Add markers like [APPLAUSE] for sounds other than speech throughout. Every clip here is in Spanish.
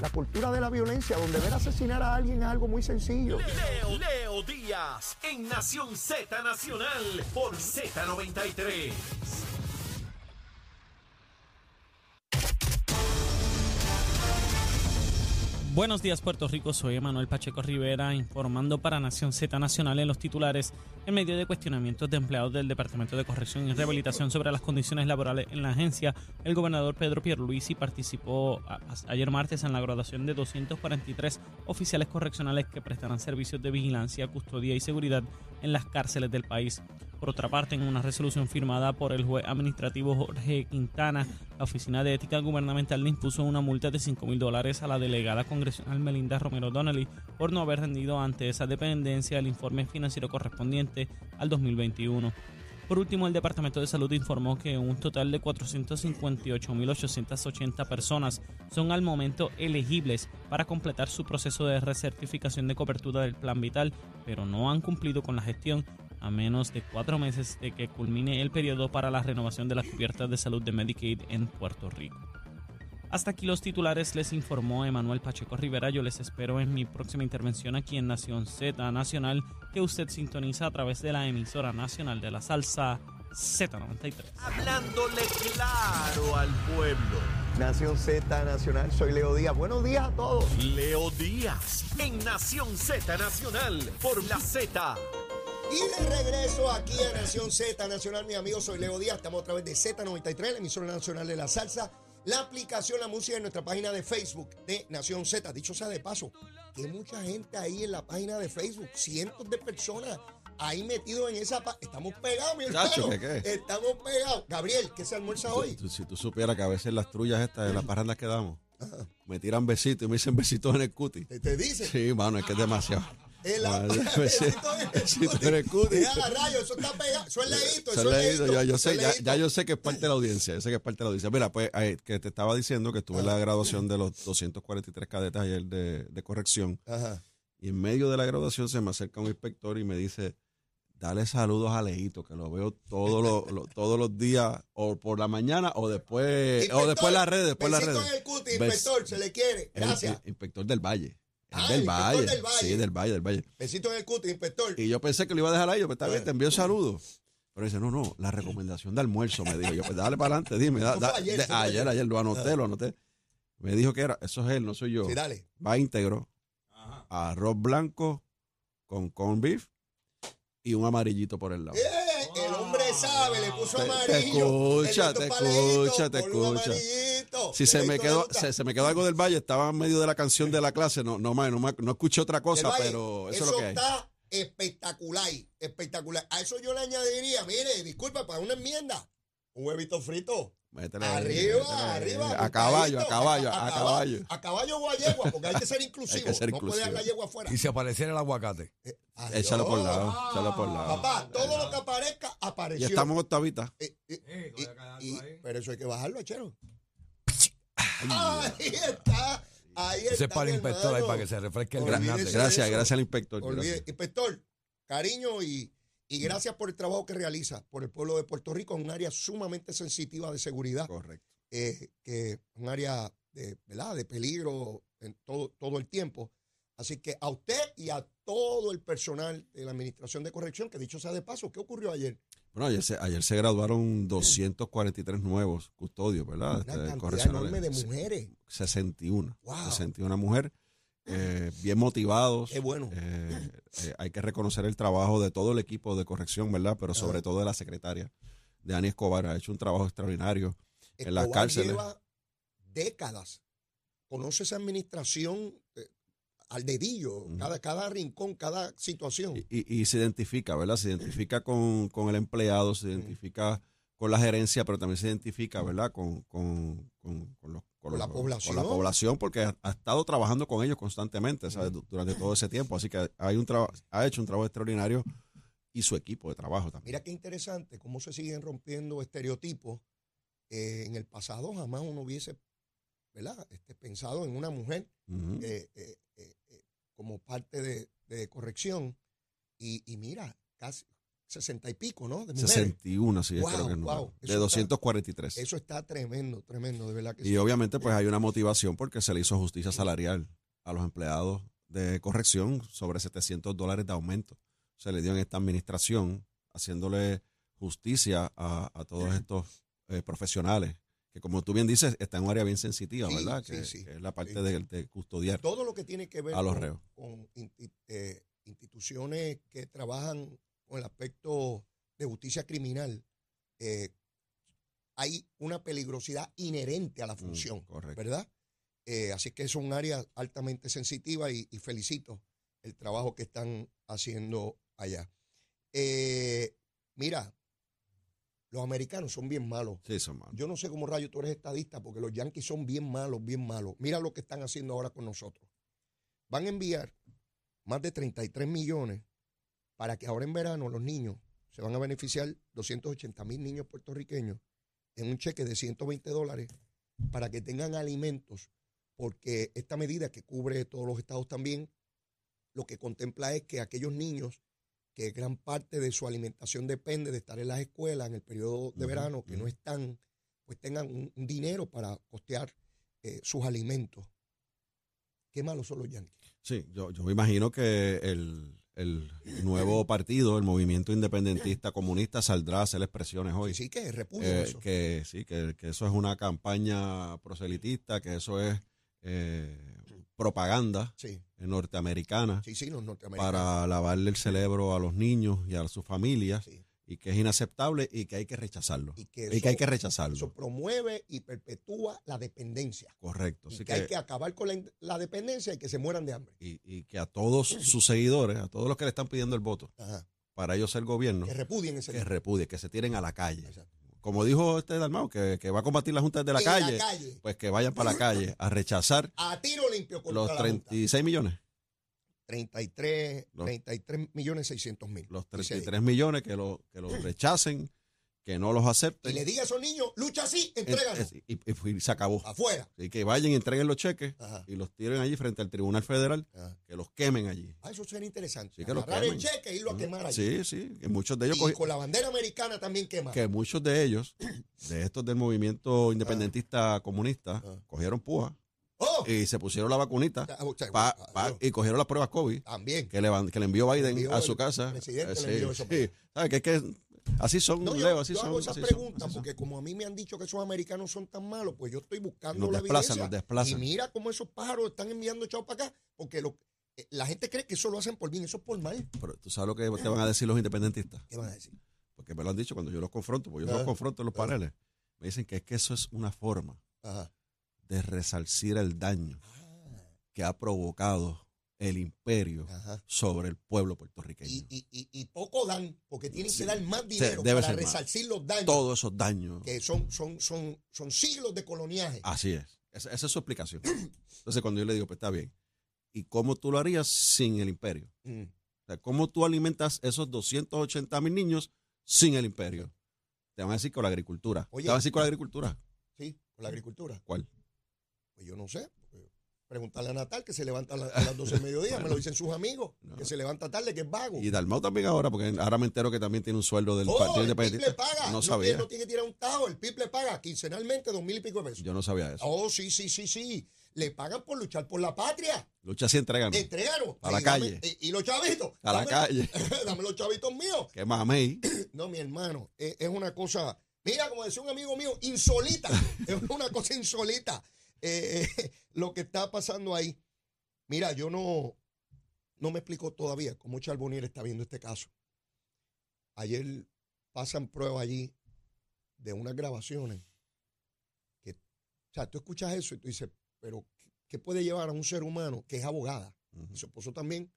la cultura de la violencia, donde ver asesinar a alguien es algo muy sencillo. Leo, Leo Díaz en Nación Z Nacional por Z93. Buenos días Puerto Rico, soy Emanuel Pacheco Rivera informando para Nación Z Nacional en los titulares en medio de cuestionamientos de empleados del Departamento de Corrección y Rehabilitación sobre las condiciones laborales en la agencia. El gobernador Pedro Pierluisi participó ayer martes en la graduación de 243 oficiales correccionales que prestarán servicios de vigilancia, custodia y seguridad en las cárceles del país. Por otra parte, en una resolución firmada por el juez administrativo Jorge Quintana, la Oficina de Ética Gubernamental le impuso una multa de 5 mil dólares a la delegada congresional Melinda Romero Donnelly por no haber rendido ante esa dependencia el informe financiero correspondiente al 2021. Por último, el Departamento de Salud informó que un total de 458.880 personas son al momento elegibles para completar su proceso de recertificación de cobertura del Plan Vital, pero no han cumplido con la gestión a menos de cuatro meses de que culmine el periodo para la renovación de las cubiertas de salud de Medicaid en Puerto Rico. Hasta aquí los titulares, les informó Emanuel Pacheco Rivera. Yo les espero en mi próxima intervención aquí en Nación Z Nacional, que usted sintoniza a través de la emisora nacional de la salsa Z93. Hablándole claro al pueblo. Nación Z Nacional, soy Leo Díaz. Buenos días a todos. Leo Díaz en Nación Z Nacional por la Z. Y de regreso aquí a Nación Z Nacional, mi amigo, soy Leo Díaz. Estamos a través de Z93, la emisora nacional de la salsa. La aplicación La Música en nuestra página de Facebook de Nación Z. Dicho sea de paso, que mucha gente ahí en la página de Facebook, cientos de personas ahí metidos en esa página. Estamos pegados, mi hermano. ¿qué, qué? Estamos pegados. Gabriel, ¿qué se almuerza hoy? Tú- si tú supieras que a veces las trullas estas de las parrandas que damos me tiran besitos y me dicen besitos en el cuti. ¿Te, te dice? Sí, mano, es que es demasiado. [LAUGHS] El eso está pegado. Eso es leíto, Se eso es leído, ya, yo sé, ya, yo sé que es parte de la audiencia, yo sé que es parte de la audiencia. Mira, pues eh, que te estaba diciendo que estuve en la graduación de los 243 cadetes ayer de, de corrección Ajá. y en medio de la graduación se me acerca un inspector y me dice, dale saludos a Leito, que lo veo todos los, todos los días, o por la mañana, o después, o después las redes, después las redes. en el cuti, inspector, se le quiere. El- Gracias. el inspector del Valle. Ah, del el Valle. del Valle. Sí, del Valle, del Valle. Besito en el cuti, inspector. Y yo pensé que lo iba a dejar ahí, yo, pues está bien, te envío saludos. Pero dice, no, no, la recomendación de almuerzo, me dijo. Yo, pues dale para adelante, dime. da- da- ayer, de- ayer, ayer. ayer, lo anoté, lo anoté. Me dijo que era, eso es él, no soy yo. Sí, dale. Va íntegro, arroz blanco con corn beef y un amarillito por el lado. Eh, hombre sabe, le puso Te- te amarillo. escucha, te escucha, te escucha. Si se me, quedó, se, se me quedó algo del Valle, estaba en medio de la canción de la clase, no, no, no, ma- no escuché otra cosa, Valle, pero eso, es lo que hay. está espectacular, espectacular. A eso yo le añadiría, mire, disculpa, para una enmienda, un huevito frito. Métele, Arriba, métele, arriba. A caballo, a caballo, a caballo. A caballo o a yegua, porque hay que ser inclusivo. Hay que ser no puede dejar la inclusivo. yegua afuera. Y si apareciera el aguacate. Eh, adiós. Échalo por lado, échalo por lado. Papá, todo lo que aparezca Y apareció. estamos en octavita. Eh, eh, Eh, y- y- pero eso hay que bajarlo, chero. Ahí está. Ahí está. Ese es para el inspector ahí para que se refresque el granate. Gracias, gracias al inspector. Olvide- gracias. Inspector, cariño y, y gracias por el trabajo que realiza por el pueblo de Puerto Rico en un área sumamente sensitiva de seguridad, Correcto. eh, que un área de, ¿verdad? de peligro en todo, todo el tiempo. Así que a usted y a todo el personal de la Administración de Corrección, que dicho sea de paso, ¿qué ocurrió ayer? Bueno, ayer se, ayer se graduaron 243 nuevos custodios, ¿verdad? Una Este, cantidad enorme de mujeres. 61. Wow. 61 mujeres, eh, bien motivados. Qué bueno. Eh, eh, hay que reconocer el trabajo de todo el equipo de corrección, ¿verdad? Pero sobre Ajá. todo de la secretaria, de Ani Escobar. Ha hecho un trabajo extraordinario. en las cárceles. lleva décadas. Conoce esa administración al dedillo, cada, cada rincón, cada situación. Y, y- y se identifica, ¿verdad? Se identifica con, con el empleado, se identifica con la gerencia, pero también se identifica, ¿verdad? Con, con, con, con los- con la los- población. Con la población, porque ha, ha estado trabajando con ellos constantemente, Durante todo ese tiempo. Así que hay un ha hecho un trabajo extraordinario y su equipo de trabajo también. Mira qué interesante cómo se siguen rompiendo estereotipos. Eh, en el pasado jamás uno hubiese ¿verdad? Este, pensado en una mujer eh, eh, eh, como parte de, de corrección. Y, y mira, casi 60 y pico, ¿no? De mujeres. 61, sí, Wow, creo que wow, De está- 243. Eso está tremendo, tremendo, de verdad que Y sí. obviamente pues hay una motivación porque se le hizo justicia salarial a los empleados de corrección sobre 700 dólares de aumento. Se le dio en esta administración haciéndole justicia a, a todos estos eh, profesionales que como tú bien dices está en un área bien sensitiva, Sí, ¿verdad? sí, que, sí, que es la parte de, de custodiar. Todo lo que tiene que ver A los con, reos. con eh, instituciones que trabajan con el aspecto de justicia criminal, eh, hay una peligrosidad inherente a la Mm, función, correcto. ¿verdad? Eh, así que es un área altamente sensitiva y, y felicito el trabajo que están haciendo allá. Eh, mira, los americanos son bien malos. Sí, son malos. Yo no sé cómo rayo tú eres estadista, porque los Yankees son bien malos, bien malos. Mira lo que están haciendo ahora con nosotros. Van a enviar más de 33 millones para que ahora en verano los niños se van a beneficiar 280 mil niños puertorriqueños en un cheque de 120 dólares para que tengan alimentos, porque esta medida que cubre todos los estados también, lo que contempla es que aquellos niños que gran parte de su alimentación depende de estar en las escuelas en el periodo de verano, que no están, pues tengan un, un dinero para costear eh, sus alimentos. Qué malos son los yanquis. Sí, yo, yo me imagino que el, el nuevo partido, el movimiento independentista comunista, saldrá a hacer expresiones hoy. Sí, sí, que repudio Eh, eso. que sí, que, que eso es una campaña proselitista, que eso es eh, propaganda Sí, norteamericana sí, sí, los norteamericanos. para lavarle el cerebro a los niños y a sus familias Sí. Y que es inaceptable y que hay que rechazarlo. Y que, Y que eso- hay que rechazarlo. Eso promueve y perpetúa la dependencia. Correcto. Y Así que, hay que acabar con la, la dependencia y que se mueran de hambre. y, y que a todos sus seguidores, a todos los que le están pidiendo el voto Ajá. para ellos ser gobierno, Que repudien ese que repudie, que se tiren a la calle. Exacto. Como dijo este Dalmau, que, que va a combatir las juntas de la calle, la calle. pues que vayan para la calle a rechazar A tiro limpio los la Junta. 36 millones. 33, Los- 33 millones 600 mil. Los Dice ahí. 33 millones que lo, que los rechacen, que no los Y acepten. le diga a esos niños, lucha así, es- y, y- y se acabó. Afuera. Y que vayan y entreguen los cheques Ajá. y los tiren allí frente al Tribunal Federal, Ajá. que los quemen allí. Ah, eso sería interesante. Sí, que los el cheque e irlo a quemar allí. Sí, sí, que muchos de ellos y con la bandera americana también quemar. que muchos de ellos, de estos del movimiento independentista comunista, cogieron púa ¡Oh! y se pusieron la vacunita Ah, o sea, pa- adiós. pa- y cogieron las pruebas COVID También. que le, que le envió Biden envió a el su casa. presidente, Eh, le envió eso sí, para sí. ¿Sabe que es que así son, No, Leo, yo, así yo son. hago esas así preguntas son. porque como a mí me han dicho que esos americanos son tan malos, pues yo estoy buscando Nos la desplazan, evidencia. nos desplazan. Y mira cómo esos pájaros están enviando chavos para acá, porque lo- eh, la gente cree que eso lo hacen por bien, eso es por mal. Pero tú sabes lo que te van a decir los independentistas. ¿Qué van a decir? Porque me lo han dicho cuando yo los confronto, porque yo Ah. los confronto en los Ah. paneles. Me dicen que es que eso es una forma Ajá. De resarcir el daño que ha provocado el imperio Ajá. sobre el pueblo puertorriqueño. Y, y, y, y poco dan, porque tienen Sí. que dar más dinero debe para más. resarcir los daños, Todos esos daños. que son, son, son, son siglos de coloniaje. Así es. Esa, esa es su explicación. Entonces, cuando yo le digo, pues está bien. ¿Y cómo tú lo harías sin el imperio? Mm. O sea, ¿cómo tú alimentas esos 280 mil niños sin el imperio? Te van a decir con la agricultura. Oye. Te van a decir con la agricultura. Sí, con la agricultura. ¿Cuál? Pues yo no sé. Preguntarle a Natal que se levanta a, la- a las 12 del mediodía, me lo dicen sus amigos, No. que se levanta tarde, que es vago. Y Dalmau también ahora, porque ahora me entero que también tiene un sueldo del Oh, Partido el PIB le paga. No sabía. No tiene que tirar un tajo. El PIB le paga quincenalmente dos mil y pico de pesos. Yo no sabía eso. Oh, sí, sí, sí, sí. Le pagan por luchar por la patria. Lucha sí entregan. Entregaron. A la dame- calle. y, y los chavitos. A la calle. [LAUGHS] dame los chavitos míos. Que mamey. [CLEARS THROAT] No, mi hermano, es, es una cosa, mira, como decía un amigo mío, insólita. [LAUGHS] es una cosa insólita eh, eh, [LAUGHS] lo que está pasando ahí. Mira, yo no, no me explico todavía cómo Charbonier está viendo este caso. Ayer pasan pruebas allí de unas grabaciones que, o sea, tú escuchas eso y tú dices, pero ¿qué, puede llevar a un ser humano que es abogada y su esposo también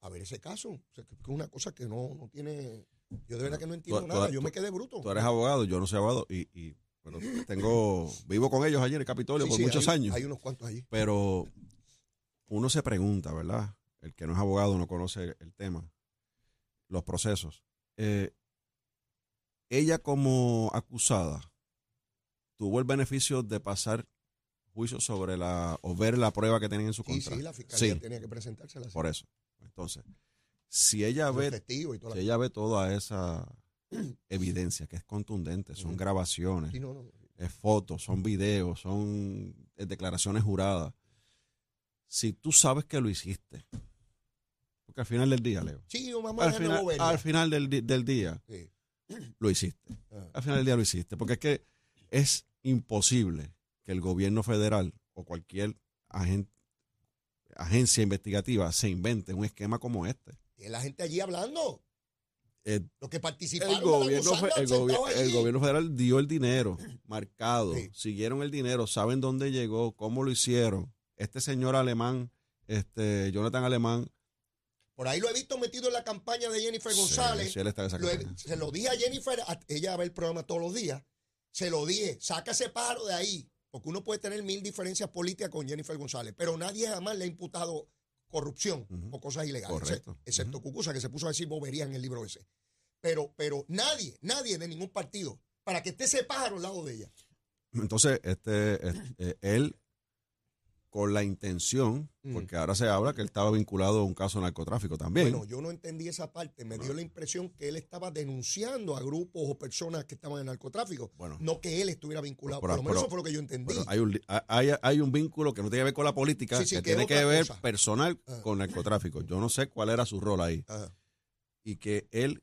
a ver ese caso? O sea, que es una cosa que no, no tiene... Yo de verdad que no entiendo tú- nada, tú- yo me quedé bruto. Tú eres abogado, yo no soy abogado. Y, y pero tengo, vivo con ellos allí en el Capitolio Sí, por sí, muchos hay- años. Hay unos cuantos allí. Pero uno se pregunta, ¿verdad? El que no es abogado no conoce el tema, los procesos. Eh, ella como acusada tuvo el beneficio de pasar juicio sobre la, o ver la prueba que tienen en su contra. sí, la fiscalía Sí. tenía que presentársela. Por eso. Entonces, Si ella ve, festivos y toda si la- ella ve toda esa [CLEARS THROAT] evidencia que es contundente, son grabaciones, Sí, no, no. es fotos, son videos, son declaraciones juradas. Si tú sabes que lo hiciste, porque al final del día, Leo, Sí, vamos a al final, bobería. al final del, día, Sí. [CLEARS THROAT] lo hiciste. Ajá. Al final del día lo hiciste. Porque es que es imposible que el gobierno federal o cualquier agen- agencia investigativa se invente un esquema como este. Y la gente allí hablando. Eh, Los que participaron El gobierno, el, el federal dio el dinero marcado, Sí. siguieron el dinero, saben dónde llegó, cómo lo hicieron. Este señor alemán, este Jonathan Alemán, Por ahí lo he visto metido en la campaña de Jennifer González. sí, él está en esa Lo he- campaña. se lo dije a Jennifer, a- ella ve el programa todos los días. Se lo dije, saca ese pájaro de ahí. Porque uno puede tener mil diferencias políticas con Jennifer González, pero nadie jamás le ha imputado corrupción o cosas ilegales. Correcto. Excepto Cucusa, que se puso a decir bobería en el libro ese. Pero, pero nadie, nadie de ningún partido, para que esté ese pájaro al lado de ella. Entonces, este, es- eh, él, con la intención, Mm. porque ahora se habla que él estaba vinculado a un caso de narcotráfico también. Bueno, yo no entendí esa parte. Me dio la impresión que él estaba denunciando a grupos o personas que estaban en narcotráfico. Bueno. no que él estuviera vinculado. Pero- Por lo menos pero- eso fue lo que yo entendí. Hay, un, hay, hay un vínculo que no tiene que ver con la política, Sí, sí, que, tiene que ver cosa. personal Ah. con narcotráfico. Yo no sé cuál era su rol ahí. Ajá. Y que él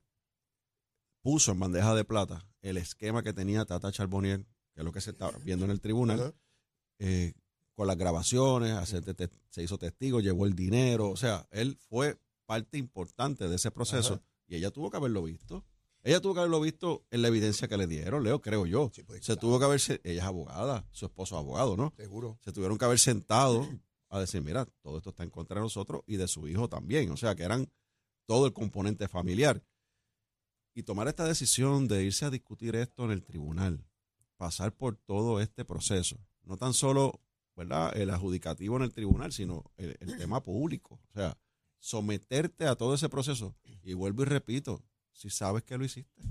puso en bandeja de plata el esquema que tenía Tata Charbonnier, que es lo que se está viendo en el tribunal, eh, con las grabaciones, hacer te- se hizo testigo, llevó el dinero. O sea, él fue parte importante de ese proceso Ajá. y ella tuvo que haberlo visto. Ella tuvo que haberlo visto en la evidencia que le dieron, Leo, creo yo. Sí, pues, se claro. tuvo que haberse, ella es abogada, su esposo es abogado, ¿no? Seguro. Se tuvieron que haber sentado a decir, mira, todo esto está en contra de nosotros y de su hijo también. O sea, que eran todo el componente familiar. Y tomar esta decisión de irse a discutir esto en el tribunal, pasar por todo este proceso, no tan solo, ¿verdad?, el adjudicativo en el tribunal, sino el, el [CLEARS THROAT] tema público. O sea, someterte a todo ese proceso. Y vuelvo y repito, si sabes que lo hiciste,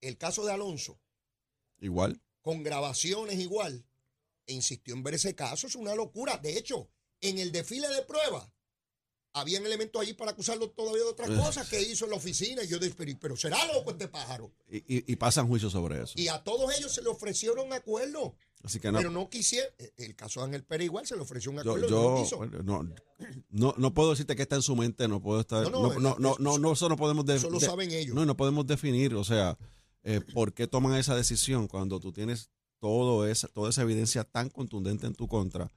El caso de Alonso, igual. con grabaciones igual, e insistió en ver ese caso, es una locura. De hecho, en el desfile de pruebas, habían elementos allí para acusarlo todavía de otras [LAUGHS] cosas que hizo en la oficina. Y yo dije, pero, pero será loco este pájaro. Y, y- y pasan juicios sobre eso. Y a todos ellos se le ofrecieron acuerdos, Así que no, pero no quisieron. Eh, El caso de Ángel Pérez igual se le ofreció un acuerdo. yo no, no, no puedo decirte que está en su mente, no puedo estar, No, no, no, no, no, eso- no, eso no podemos de- Eso lo saben ellos. no, no podemos definir, o sea, eh, por qué toman esa decisión cuando tú tienes todo esa, toda esa evidencia tan contundente en tu contra.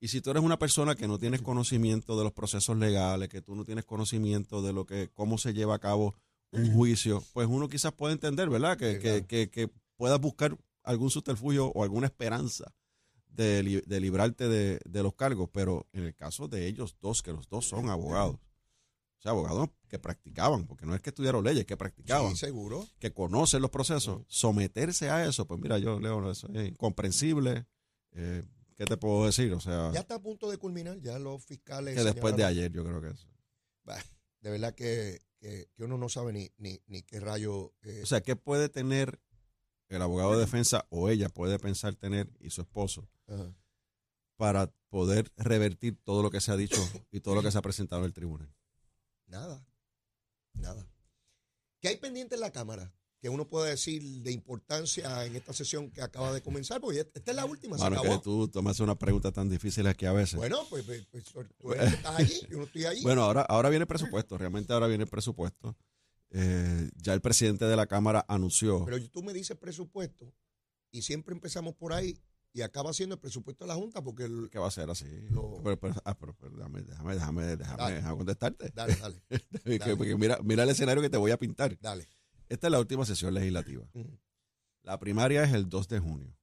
Y si tú eres una persona que no tienes conocimiento de los procesos legales, que tú no tienes conocimiento de lo que, cómo se lleva a cabo un juicio, pues uno quizás puede entender, ¿verdad? Que, Sí, que, que, que puedas buscar algún subterfugio o alguna esperanza de, li- de librarte de, de los cargos, pero en el caso de ellos dos, que los dos son abogados, o sea, abogados que practicaban, porque no es que estudiaron leyes, que practicaban, Sí, seguro. que conocen los procesos, someterse a eso, pues mira, yo leo eso, es incomprensible. Eh, ¿Qué te puedo decir? O sea, Ya está a punto de culminar, ya los fiscales. que después de ayer, yo creo que. Bah, de verdad que, que- que uno no sabe ni, ni, ni qué rayo. eh, O sea, ¿qué puede tener el abogado de defensa o ella puede pensar tener y su esposo ajá. para poder revertir todo lo que se ha dicho y todo lo que se ha presentado en el tribunal? Nada. Nada. ¿Qué hay pendiente en la Cámara? Que uno pueda decir de importancia en esta sesión que acaba de comenzar, porque esta es la última, se Bueno, que acabó. tú tomas unas preguntas tan difíciles que a veces. Bueno, pues, pues, pues, tú que estás allí, yo no estoy allí. Bueno, ahora, ahora viene el presupuesto, realmente ahora viene el presupuesto. Eh, ya el presidente de la Cámara anunció. Pero tú me dices presupuesto y siempre empezamos por ahí y acaba siendo el presupuesto de la Junta porque el- que va a ser así. Lo- Pero, pero- ah, pero- pero déjame, déjame, déjame, déjame, Dale. déjame contestarte. Dale, dale, [LAUGHS] Que- dale. porque mira, mira el escenario que te voy a pintar. dale. Esta es la última sesión legislativa. La primaria es el 2 de junio.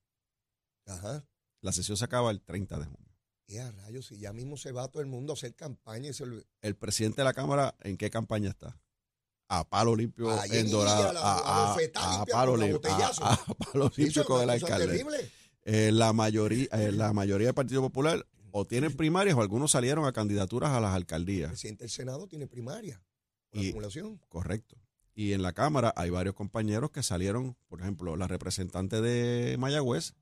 Ajá. La sesión se acaba el 30 de junio. Y a rayos, si ya mismo se va todo el mundo a hacer campaña y se El presidente de la Cámara, ¿en qué campaña está? A palo limpio en Dorado. a la- A, a a- a palo limpio. A, [LAUGHS] palo limpio con el alcalde. Eh, la, mayoría, eh, la mayoría del Partido Popular o tienen primarias o algunos salieron a candidaturas a las El alcaldías. presidente del Senado tiene primaria. Por Y- acumulación. Correcto. Y en la Cámara hay varios compañeros que salieron, por ejemplo, la representante de Mayagüez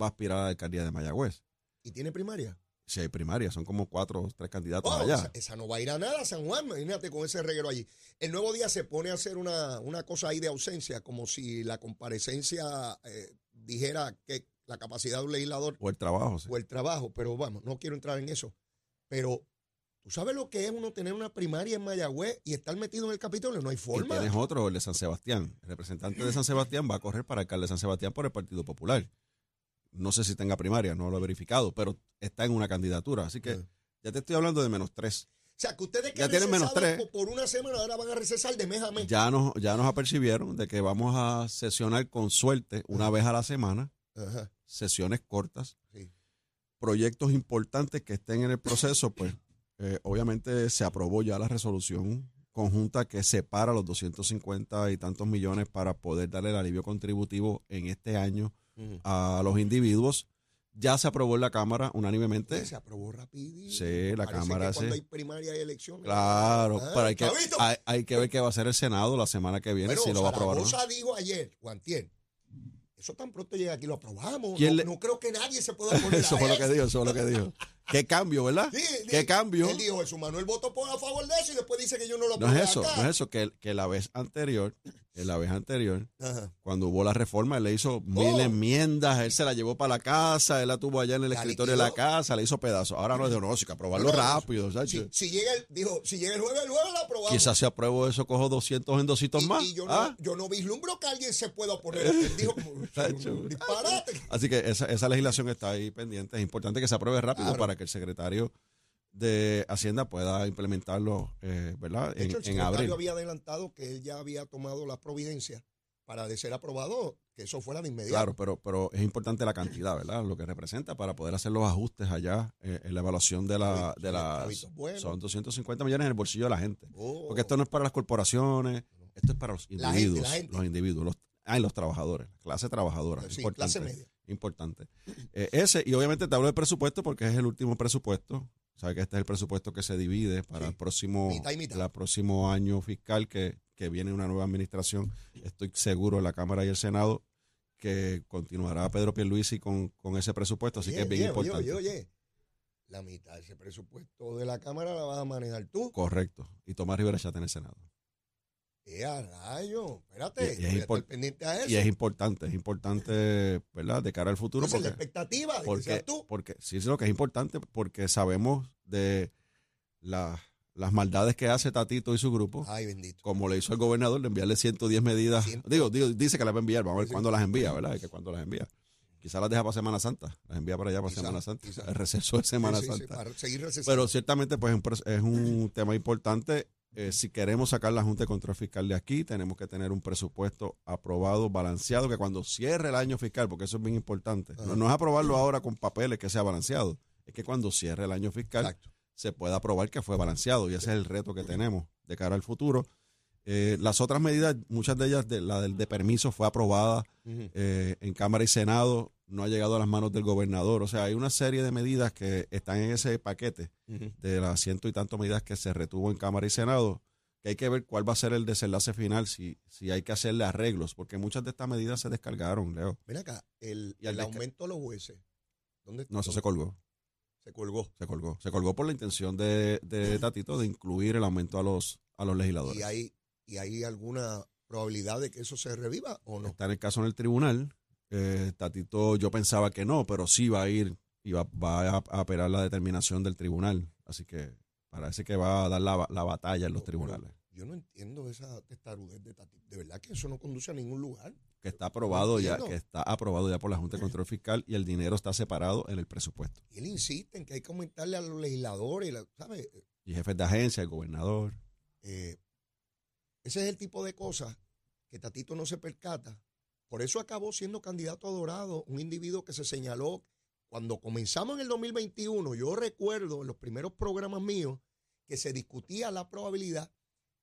va a aspirar a la alcaldía de Mayagüez. ¿Y tiene primaria? Si hay primarias, son como cuatro o tres candidatos Wow, allá. esa, esa no va a ir a nada, San Juan, imagínate con ese reguero allí. El nuevo día se pone a hacer una, una cosa ahí de ausencia, como si la comparecencia eh, dijera que la capacidad de un legislador O el trabajo. sí. o el trabajo, pero vamos, no quiero entrar en eso. Pero, ¿tú sabes lo que es uno tener una primaria en Mayagüez y estar metido en el Capitolio? No hay Y forma. tienes otro, el de San Sebastián. El representante de San Sebastián va a correr para alcalde de San Sebastián por el Partido Popular. No sé si tenga primaria, no lo he verificado, pero está en una candidatura. Así que Ah. ya te estoy hablando de menos tres. O sea, que ustedes que Ya tienen menos tres. por- una semana ahora van a recesar de mes a mes. Ya nos, ya nos apercibieron de que vamos a sesionar con suerte una vez a la semana, Ajá, sesiones cortas, sí. proyectos importantes que estén en el proceso, pues eh, obviamente se aprobó ya la resolución conjunta que separa los 250 y tantos millones para poder darle el alivio contributivo en este año a los individuos. Ya se aprobó en la Cámara unánimemente. Se aprobó rapidito. Sí, la Parece Cámara que cuando hay primaria y elecciones. Claro, Ah, pero hay que, hay, hay que ver qué va a hacer el Senado la semana que viene, si lo va a aprobar o no. Zaragoza dijo ayer, Guantier, eso tan pronto llega aquí, lo aprobamos. ¿Quién No, le- no creo que nadie se pueda poner [LAUGHS] Eso a fue lo que dijo, eso fue lo que dijo. Qué cambio, ¿verdad? Sí, Qué cambio. Él dijo, Jesús Manuel votó por a favor de eso y después dice que yo no lo No es eso, acá. no es eso, que, que la vez anterior, que la vez anterior, Ajá. cuando hubo la reforma, él le hizo mil Oh. enmiendas, él se la llevó para la casa, él la tuvo allá en el La escritorio de la casa, le hizo pedazos. Ahora no, dijo, no, sí que aprobarlo No, rápido, ¿sabes? Si, si llega el, dijo, si llega el jueves, el jueves lo aprobamos. Quizás si apruebo eso, cojo 200 endositos y, más. y yo, no, ¿ah? yo no vislumbro que alguien se pueda oponer. Él [LAUGHS] dijo, disparate. Así que esa, esa legislación está ahí pendiente. Es importante que se apruebe rápido Claro. para que el secretario de Hacienda pueda implementarlo, eh, ¿verdad? De En, hecho, el en secretario abril. había adelantado que él ya había tomado las providencias para de ser aprobado, que eso fuera de inmediato. Claro, pero, pero es importante la cantidad, ¿verdad? Lo que representa para poder hacer los ajustes allá eh, en la evaluación de la... De buenos. son 250 millones en el bolsillo de la gente. Oh. Porque esto no es para las corporaciones, esto es para los La gente, individuos. la gente. Los individuos, los, ah, y los trabajadores, la clase trabajadora. Sí, importante, clase media. Importante. Eh, ese, y obviamente te hablo del presupuesto porque es el último presupuesto. Sabes que este es el presupuesto que se divide para Sí, el próximo, mitad mitad. la próximo año fiscal que, que viene una nueva administración. Estoy seguro en la Cámara y el Senado que continuará Pedro Pierluisi con, con ese presupuesto, así Oye, que es bien oye, importante. Oye, oye, la mitad de ese presupuesto de la Cámara la vas a manejar tú. Correcto. Y Tomás Rivera Chat en el Senado. ¡Eh, a rayo! Espérate, Y- y es voy a estar import- pendiente a eso. Y es importante, es importante, ¿verdad? De cara al futuro. Es la Porque, expectativa de que porque, seas tú. porque sí es lo que es importante, porque sabemos de la- las maldades que hace Tatito y su grupo, Ay, bendito. como le hizo el gobernador de enviarle 110 medidas. Digo, digo, dice que las va a enviar, vamos a ver Sí, sí. cuándo las envía, ¿verdad? Que cuándo las envía. Quizás las deja para Semana Santa, las envía para allá para Quizá, Semana Santa, quizá. el receso de Semana Sí, Santa. para seguir. Pero ciertamente pues es un tema importante. Eh, si queremos sacar la Junta de Control Fiscal de aquí, tenemos que tener un presupuesto aprobado, balanceado, que cuando cierre el año fiscal, porque eso es bien importante, no, no es aprobarlo ahora con papeles que sea balanceado, es que cuando cierre el año fiscal Exacto. se pueda aprobar que fue balanceado y ese es el reto que tenemos de cara al futuro. Eh, las otras medidas, muchas de ellas, de, la del de permiso fue aprobada eh, en Cámara y Senado, no ha llegado a las manos del gobernador. O sea, hay una serie de medidas que están en ese paquete de las ciento y tantas medidas que se retuvo en Cámara y Senado, que hay que ver cuál va a ser el desenlace final, si, si hay que hacerle arreglos, porque muchas de estas medidas se descargaron, Leo. Ven acá, el, Y el desca- aumento de los jueces. ¿Dónde No, eso se colgó, se colgó? se colgó. Se colgó por la intención de, de Tatito de incluir el aumento a los, a los legisladores. ¿Y hay, ¿Y hay alguna probabilidad de que eso se reviva o no? Está en el caso en el tribunal. Eh, Tatito, yo pensaba que no, pero sí va a ir y va, va a, apelar la determinación del tribunal. Así que parece que va a dar la, la batalla en los tribunales. Yo no entiendo esa testarudez de Tati. De verdad que eso no conduce a ningún lugar. Que está aprobado ya, que está aprobado ya por la Junta de Control Fiscal y el dinero está separado en el presupuesto. Y él insiste en que hay que aumentarle a los legisladores, la- ¿sabes? Y jefes de agencia, el gobernador. Eh, ese es el tipo de cosas que Tatito no se percata. Por eso acabó siendo candidato a Dorado, un individuo que se señaló cuando comenzamos en el 2021. Yo recuerdo en los primeros programas míos que se discutía la probabilidad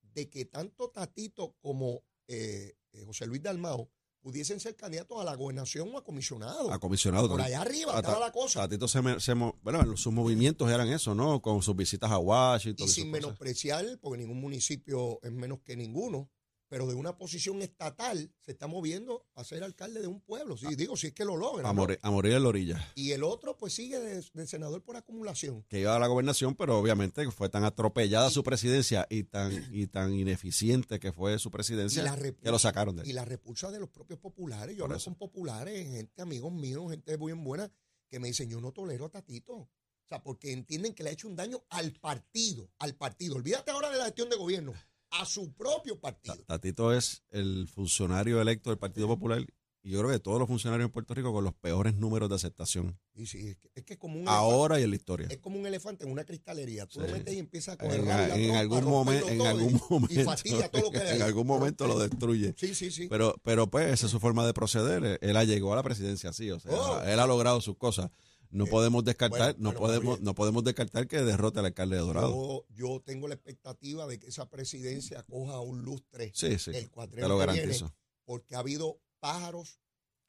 de que tanto Tatito como eh, eh, José Luis Dalmao pudiesen ser candidatos a la gobernación o a comisionado. A comisionado. Por allá arriba a estaba Ta- la cosa. Tatito se, me- se bueno, sus movimientos eran eso, ¿no? Con sus visitas a Washington. Y sin menospreciar, porque ningún municipio es menos que ninguno, pero de una posición estatal se está moviendo a ser alcalde de un pueblo. Sí, digo, si es que lo logra. A ¿no? morir, a morir en la orilla. Y el otro, pues sigue de, de senador por acumulación. Que iba a la gobernación, pero obviamente fue tan atropellada su presidencia y tan, y tan ineficiente que fue su presidencia Y la repulsa- que lo sacaron de Y ahí. la repulsa de los propios populares. Yo hablo con populares, gente, amigos míos, gente muy buena, que me dicen, yo no tolero a Tatito. O sea, porque entienden que le ha hecho un daño al partido, al partido. Olvídate ahora de la gestión de gobierno, a su propio partido. Ta- Tatito es el funcionario electo del Partido Popular y yo creo que todos los funcionarios en Puerto Rico con los peores números de aceptación Y sí, es que es, que es como un ahora y en la historia. es como un elefante en una cristalería. Tú lo Sí. metes y empiezas a coger En, en trompa, algún momento, en algún momento, y fastidia todo lo que [LAUGHS] en algún momento lo destruye. Sí, sí, sí. Pero, pero pues esa es su forma de proceder. Él ha llegado a la presidencia así, o sea, Oh. él ha logrado sus cosas. No Eh, podemos descartar, bueno, no podemos, Gabriel. no podemos descartar que derrote al alcalde de Dorado. yo, yo tengo la expectativa de que esa presidencia coja un lustre sí, sí, el te lo viene, garantizo. porque ha habido pájaros,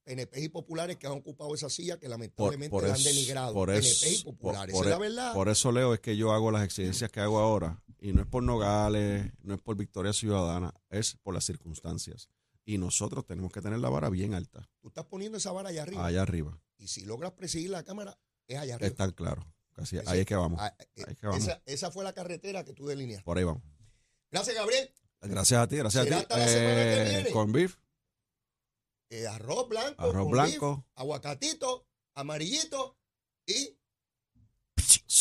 PNP y populares que han ocupado esa silla que lamentablemente por la han denigrado. por PNP eso, y populares. por- Esa es la por- verdad. Por eso, Leo, es que yo hago las exigencias que hago ahora. Y no es por Nogales, no es por Victoria Ciudadana, es por las circunstancias. Y nosotros tenemos que tener la vara bien alta, estás poniendo esa vara allá arriba. allá arriba. Y si logras presidir la Cámara, es allá arriba. Está claro. Casi, Ese- ahí es que vamos. Ah, eh, Ahí es que vamos. esa, esa fue la carretera que tú delineaste. Por ahí vamos. Gracias, Gabriel. Gracias a ti, gracias a ti. hasta la semana que viene. Con beef, Eh, arroz blanco, arroz con blanco, beef, aguacatito, amarillito y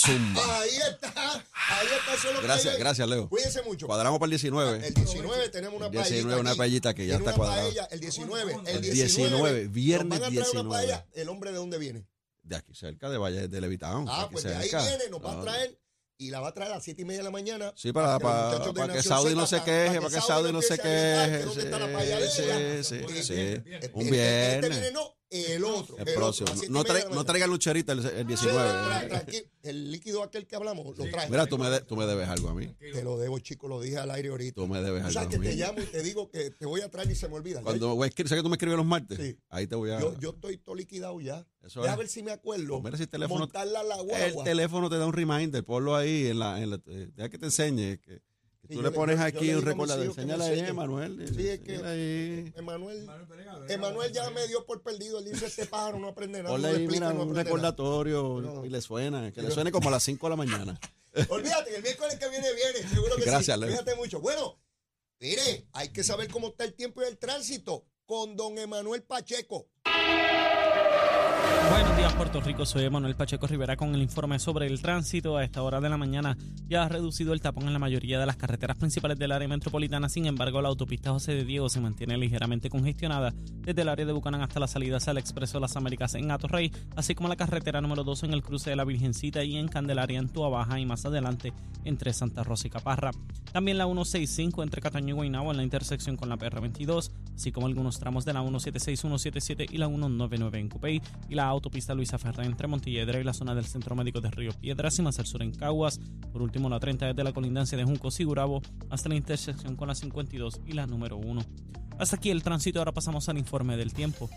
zumba. ahí está. Ahí está. Eso es lo que Gracias, gracias, Leo. Cuídense mucho. Cuadramos para el 19. El 19 tenemos una El 19, paellita una paellita que ya está cuadrada. paella, el 19. El El 19, 19, viernes nos van a traer 19. una paella. ¿El hombre de dónde viene? De aquí cerca, de Valle de Levitown. Ah, pues de ahí viene, nos va a traer y la va a traer a las 7 y media de la mañana. Sí, para, para, de para que Saudi no se queje, para que Saudi no se queje. paella Sí, sí, sí. Este- Un este- Este viernes. viene no, el otro. El próximo. a No, media de tra- la no traiga lucherita el, el Sí, trae, 19. tranqui- el líquido aquel que hablamos, lo trae. Mira, tú me, de- tú me debes algo a mí. Te lo debo, chico, lo dije al aire ahorita. Tú me debes O algo sea, a que te llamo y te digo que te voy a traer y se me olvida. Cuando voy a escribir, ¿sabes que tú me escribes los martes? Sí. Ahí te voy a. yo, yo estoy todo liquidado ya. Eso es. ver si me acuerdo. Pues mira si el teléfono- Montarla a la El guagua. teléfono te da un reminder, ponlo ahí en la. En la eh, deja que te enseñe. Que Sí, tú yo le pones yo- yo aquí un recordador. Enséñale ahí, enseñen. Manuel. Sí, es que-. Emanuel, Emanuel ya me dio por perdido. Él dice, este pájaro no aprende nada. Ponle no ahí, mira, no un aprende nada". recordatorio No. y le suena. Que le suene como a las 5 de la mañana. [LAUGHS] Olvídate, que el miércoles que viene viene. Seguro que Gracias, sí. Leo. Fíjate mucho. Bueno, mire, hay que saber cómo está el tiempo y el tránsito con don Emanuel Pacheco. Buenos días, Puerto Rico. Soy Manuel Pacheco Rivera con el informe sobre el tránsito. A esta hora de la mañana ya ha reducido el tapón en la mayoría de las carreteras principales del área metropolitana. Sin embargo, la autopista José de Diego se mantiene ligeramente congestionada desde el área de Bucanán hasta la salida hacia el Expreso Las Américas en Atorrey, así como la carretera número 2 en el cruce de la Virgencita y en Candelaria en Tua Baja y más adelante entre Santa Rosa y Caparra. También la 165 entre Cataño y Guaynabo en la intersección con la PR22, así como algunos tramos de la 176, 177 y la 199 en Cupey y la autopista Luisa Ferré entre Montelledra y la zona del Centro Médico de Río Piedras y más al sur en Caguas. Por último, la 30 desde la colindancia de Juncos y Gurabo hasta la intersección con la 52 y la número 1. Hasta aquí el tránsito, ahora pasamos al informe del tiempo.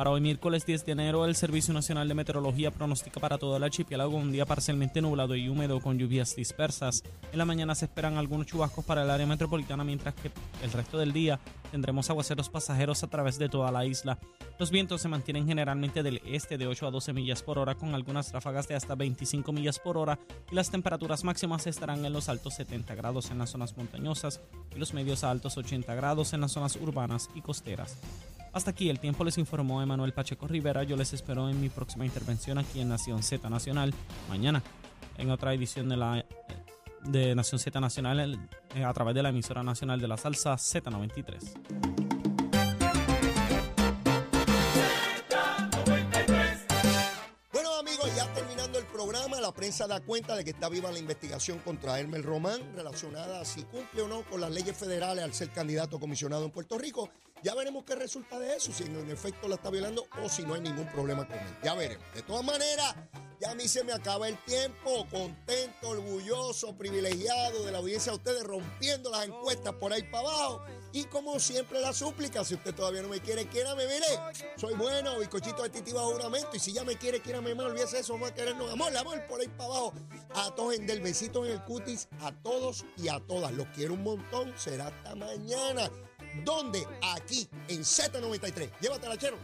Para hoy miércoles 10 de enero, el Servicio Nacional de Meteorología pronostica para todo el archipiélago un día parcialmente nublado y húmedo con lluvias dispersas. En la mañana se esperan algunos chubascos para el área metropolitana, mientras que el resto del día tendremos aguaceros pasajeros a través de toda la isla. Los vientos se mantienen generalmente del este de 8 a 12 millas por hora, con algunas ráfagas de hasta 25 millas por hora, y las temperaturas máximas estarán en los altos 70 grados en las zonas montañosas y los medios a altos 80 grados en las zonas urbanas y costeras. Hasta aquí el tiempo les informó Emanuel Pacheco Rivera. Yo les espero en mi próxima intervención aquí en Nación Z Nacional mañana en otra edición de la de Nación Z Nacional eh, a través de la emisora nacional de la salsa Z93. Bueno, amigos, ya terminando el programa, la prensa da cuenta de que está viva la investigación contra Hermel Román relacionada a si cumple o no con las leyes federales al ser candidato comisionado en Puerto Rico. Ya veremos qué resulta de eso, si en efecto la está violando o si no hay ningún problema con él. Ya veremos. De todas maneras, ya a mí se me acaba el tiempo. Contento, orgulloso, privilegiado de la audiencia de ustedes, rompiendo las encuestas por ahí para abajo. Y como siempre, la súplica, si usted todavía no me quiere, quiérame, mire, soy bueno, bizcochito de titi bajo juramento. Y si ya me quiere, quiérame más, olvídese eso, a querernos amor, amor por ahí para abajo. A todos en del besito en el cutis, a todos y a todas. Los quiero un montón, será hasta mañana. ¿Dónde? Aquí, en Z93. Llévatela, chero.